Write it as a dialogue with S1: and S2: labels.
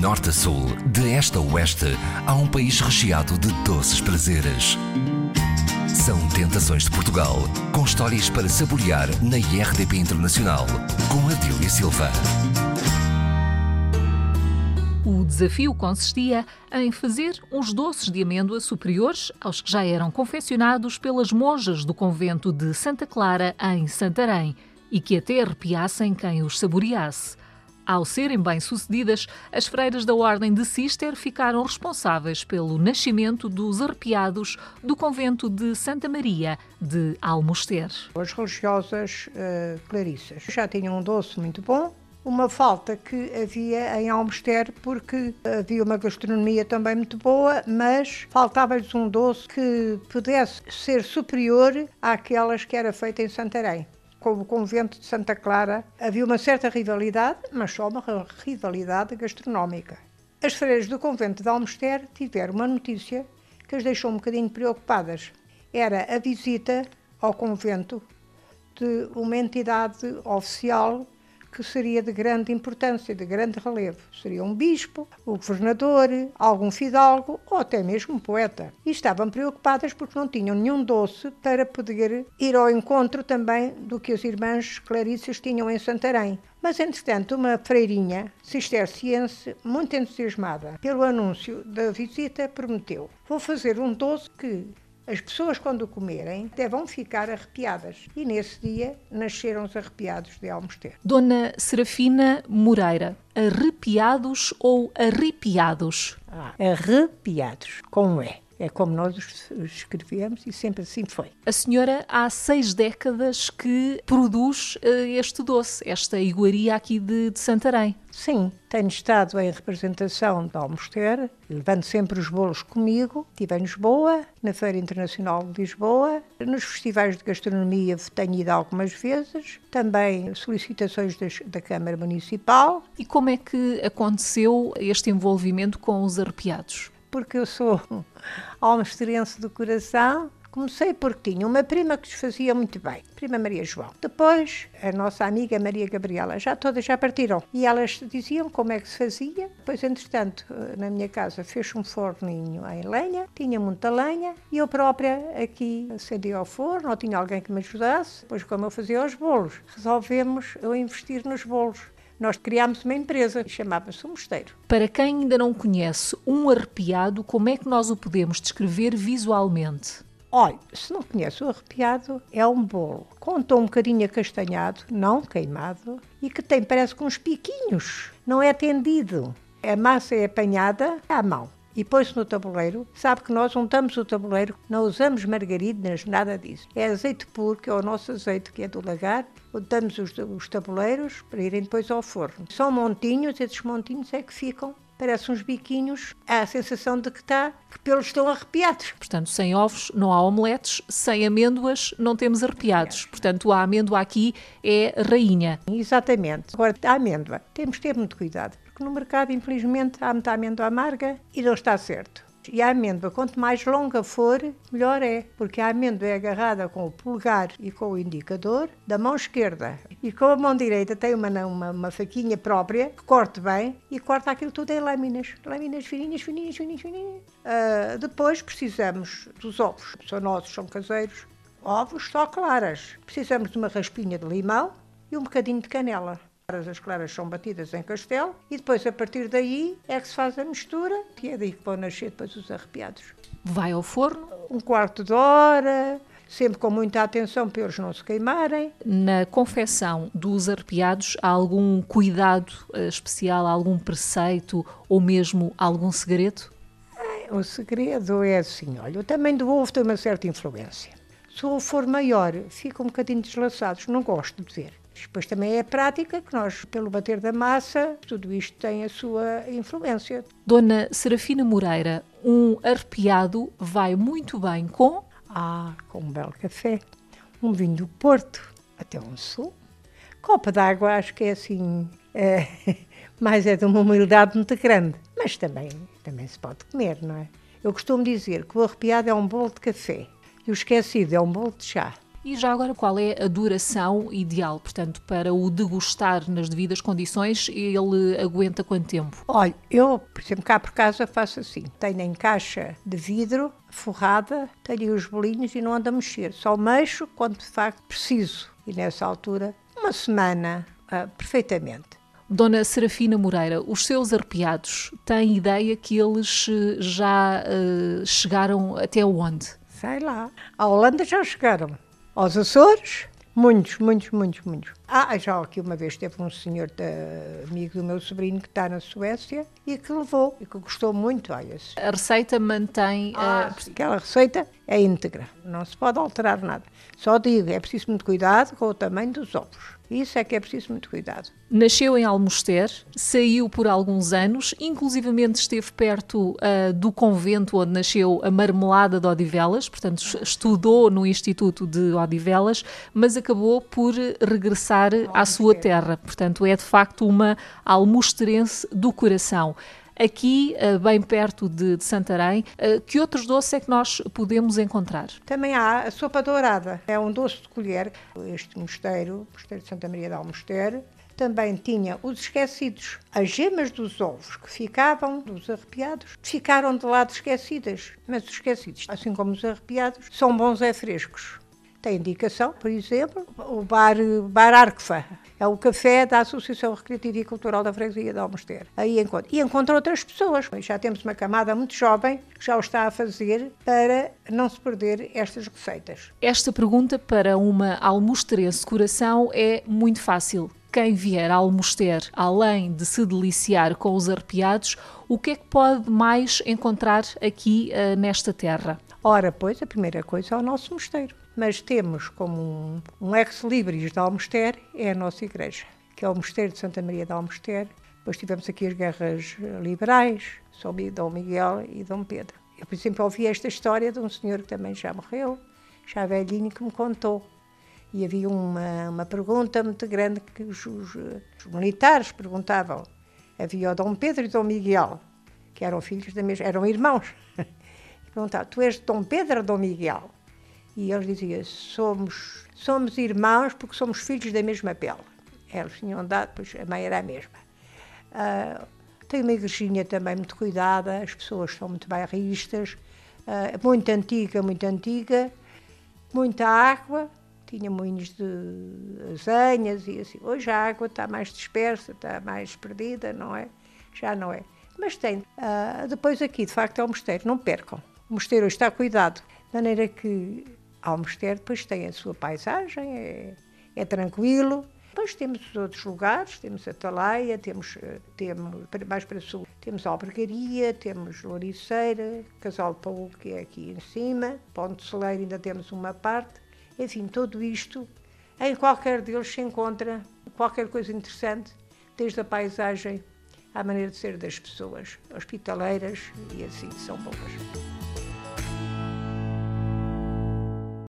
S1: norte a sul, de este a oeste, há um país recheado de doces prazeres. São Tentações de Portugal, com histórias para saborear na IRDP Internacional, com Adília Silva.
S2: O desafio consistia em fazer uns doces de amêndoa superiores aos que já eram confeccionados pelas monjas do convento de Santa Clara, em Santarém, e que até arrepiassem quem os saboreasse. Ao serem bem-sucedidas, as freiras da Ordem de Cister ficaram responsáveis pelo nascimento dos arrepiados do convento de Santa Maria de Almoster.
S3: As religiosas uh, clarissas já tinham um doce muito bom, uma falta que havia em Almoster, porque havia uma gastronomia também muito boa, mas faltava-lhes um doce que pudesse ser superior àquelas que era feita em Santarém. Com o convento de Santa Clara havia uma certa rivalidade, mas só uma rivalidade gastronómica. As freiras do convento de Almoster tiveram uma notícia que as deixou um bocadinho preocupadas. Era a visita ao convento de uma entidade oficial que seria de grande importância, de grande relevo. Seria um bispo, o governador, algum fidalgo ou até mesmo um poeta. E estavam preocupadas porque não tinham nenhum doce para poder ir ao encontro também do que as irmãs Clarissas tinham em Santarém. Mas, entretanto, uma freirinha cisterciense, muito entusiasmada pelo anúncio da visita, prometeu: Vou fazer um doce que as pessoas, quando o comerem, até vão ficar arrepiadas. E nesse dia nasceram os arrepiados de Almoster.
S2: Dona Serafina Moreira, arrepiados ou arrepiados?
S3: Ah, arrepiados, com E. É como nós escrevemos e sempre assim foi.
S2: A senhora há seis décadas que produz uh, este doce, esta iguaria aqui de, de, Santarém.
S3: Sim, tenho estado em representação de Almoster, levando sempre os bolos comigo. Estive em Lisboa, na Feira Internacional de Lisboa, nos festivais de gastronomia tenho ido algumas vezes, também solicitações das, da Câmara Municipal.
S2: E como é que aconteceu este envolvimento com os arrepiados?
S3: Porque eu sou almestrense do coração. Comecei porque tinha uma prima que os fazia muito bem, prima Maria João. Depois, a nossa amiga Maria Gabriela, já todas já partiram. E elas diziam como é que se fazia. Depois, entretanto, na minha casa fez um forninho em lenha, tinha muita lenha, e eu própria aqui acendia ao forno, ou tinha alguém que me ajudasse. Depois, como eu fazia os bolos, resolvemos eu investir nos bolos. Nós criámos uma empresa que chamava-se o Mosteiro.
S2: Para quem ainda não conhece um arrepiado, como é que nós o podemos descrever visualmente?
S3: Olha, se não conhece o arrepiado, é um bolo com tom um bocadinho acastanhado, não queimado, e que tem, parece com uns piquinhos, não é tendido. A massa é apanhada à mão e põe-se no tabuleiro. Sabe que nós untamos o tabuleiro, não usamos margaridas, nada disso. É azeite puro, que é o nosso azeite, que é do lagar. Untamos os, os tabuleiros para irem depois ao forno. São montinhos, esses montinhos é que ficam parece uns biquinhos, há a sensação de que está, que pelos estão arrepiados.
S2: Portanto, sem ovos não há omeletes, sem amêndoas não temos arrepiados. Portanto, a amêndoa aqui é rainha.
S3: Exatamente. Agora, a amêndoa, temos que ter muito cuidado, porque no mercado, infelizmente, há muita amêndoa amarga e não está certo. E a amêndoa, quanto mais longa for, melhor é, porque a amêndoa é agarrada com o polegar e com o indicador da mão esquerda. E com a mão direita tem uma, uma, uma faquinha própria que corte bem e corta aquilo tudo em lâminas. Lâminas fininhas, fininhas, fininhas, fininhas. Uh, depois precisamos dos ovos. São nossos, são caseiros. Ovos só claras. Precisamos de uma raspinha de limão e um bocadinho de canela. As claras são batidas em castelo e depois, a partir daí, é que se faz a mistura e é daí que vão nascer depois os arrepiados.
S2: Vai ao forno?
S3: Um quarto de hora, sempre com muita atenção para eles não se queimarem.
S2: Na confecção dos arrepiados, há algum cuidado uh, especial, algum preceito ou mesmo algum segredo?
S3: O segredo é assim, olha, o tamanho do ovo tem uma certa influência. Se o ovo for maior, ficam um bocadinho deslaçados, não gosto de ver. Depois também é prática que nós, pelo bater da massa, tudo isto tem a sua influência.
S2: Dona Serafina Moreira, um arrepiado vai muito bem com?
S3: Ah, com um belo café, um vinho do Porto, até um sul. Copa d'água, acho que é assim, é, mas é de uma humildade muito grande. Mas também, também se pode comer, não é? Eu costumo dizer que o arrepiado é um bolo de café e o esquecido é um bolo de chá.
S2: E já agora, qual é a duração ideal? Portanto, para o degustar nas devidas condições, ele aguenta quanto tempo?
S3: Olha, eu, por exemplo, cá por casa faço assim: tenho em caixa de vidro, forrada, tenho os bolinhos e não ando a mexer. Só mexo quando de facto preciso. E nessa altura, uma semana, uh, perfeitamente.
S2: Dona Serafina Moreira, os seus arrepiados, têm ideia que eles eh, já uh, chegaram até onde?
S3: Sei lá. A Holanda já chegaram. Aos Açores, muitos, muitos, muitos, muitos. Ah, já aqui uma vez teve um senhor amigo do meu sobrinho que está na Suécia e que levou e que gostou muito. Olha -se.
S2: A receita mantém.
S3: Ah, uh... Aquela receita é íntegra, não se pode alterar nada. Só digo, é preciso muito cuidado com o tamanho dos ovos. Isso é que é preciso muito cuidado.
S2: Nasceu em Almoster, saiu por alguns anos, inclusivamente esteve perto uh, do convento onde nasceu a marmelada de Odivelas, portanto estudou no Instituto de Odivelas, mas acabou por regressar à sua terra. Portanto, é de facto uma almosterense do coração aqui, eh, bem perto de, Santarém. Eh, que outros doces é que nós podemos encontrar?
S3: Também há a sopa dourada. É um doce de colher. Este mosteiro, o mosteiro de Santa Maria de Almoster, também tinha os esquecidos. As gemas dos ovos que ficavam, dos arrepiados, ficaram de lado esquecidas. Mas os esquecidos, assim como os arrepiados, são bons e frescos. Tem indicação, por exemplo, o bar, bar Arquefa, é o café da Associação Recreativa e Cultural da Freguesia de Almoster. Aí encontro. E encontro outras pessoas. Já temos uma camada muito jovem que já o está a fazer para não se perder estas receitas.
S2: Esta pergunta para uma almosterense coração é muito fácil. Quem vier a Almoster, além de se deliciar com os arrepiados, o que é que pode mais encontrar aqui uh, nesta terra?
S3: Ora, pois, a primeira coisa é o nosso mosteiro mas temos como um, um ex-libris de Almoster, é a nossa igreja, que é o Mosteiro de Santa Maria de Almoster. Depois tivemos aqui as guerras liberais, São Dom Miguel e Dom Pedro. Eu, por exemplo, ouvi esta história de um senhor que também já morreu, já velhinho, que me contou. E havia uma, uma pergunta muito grande que os, os, os militares perguntavam. Havia o Dom Pedro e Dom Miguel, que eram filhos da mesma, eram irmãos. E perguntavam, tu és Dom Pedro ou Dom Miguel? E ele dizia: somos, somos irmãos porque somos filhos da mesma pele. Eles tinham dado, pois a mãe era a mesma. Uh, tem uma igrejinha também muito cuidada, as pessoas são muito bairristas, uh, muito antiga, muito antiga, muita água, tinha moinhos de azenhas e assim. Hoje a água está mais dispersa, está mais perdida, não é? Já não é. Mas tem. Uh, depois aqui, de facto, é o mosteiro, não percam. O mosteiro está cuidado, de maneira que Almoster depois tem a sua paisagem, é, é tranquilo. Depois temos os outros lugares, temos Atalaia, temos, eh, temos mais para sul, temos Albergaria, temos Loriceira, Casal de Paulo, que é aqui em cima, Ponte Celeiro ainda temos uma parte. Enfim, tudo isto, em qualquer deles se encontra qualquer coisa interessante, desde a paisagem à maneira de ser das pessoas, hospitaleiras e assim, são boas.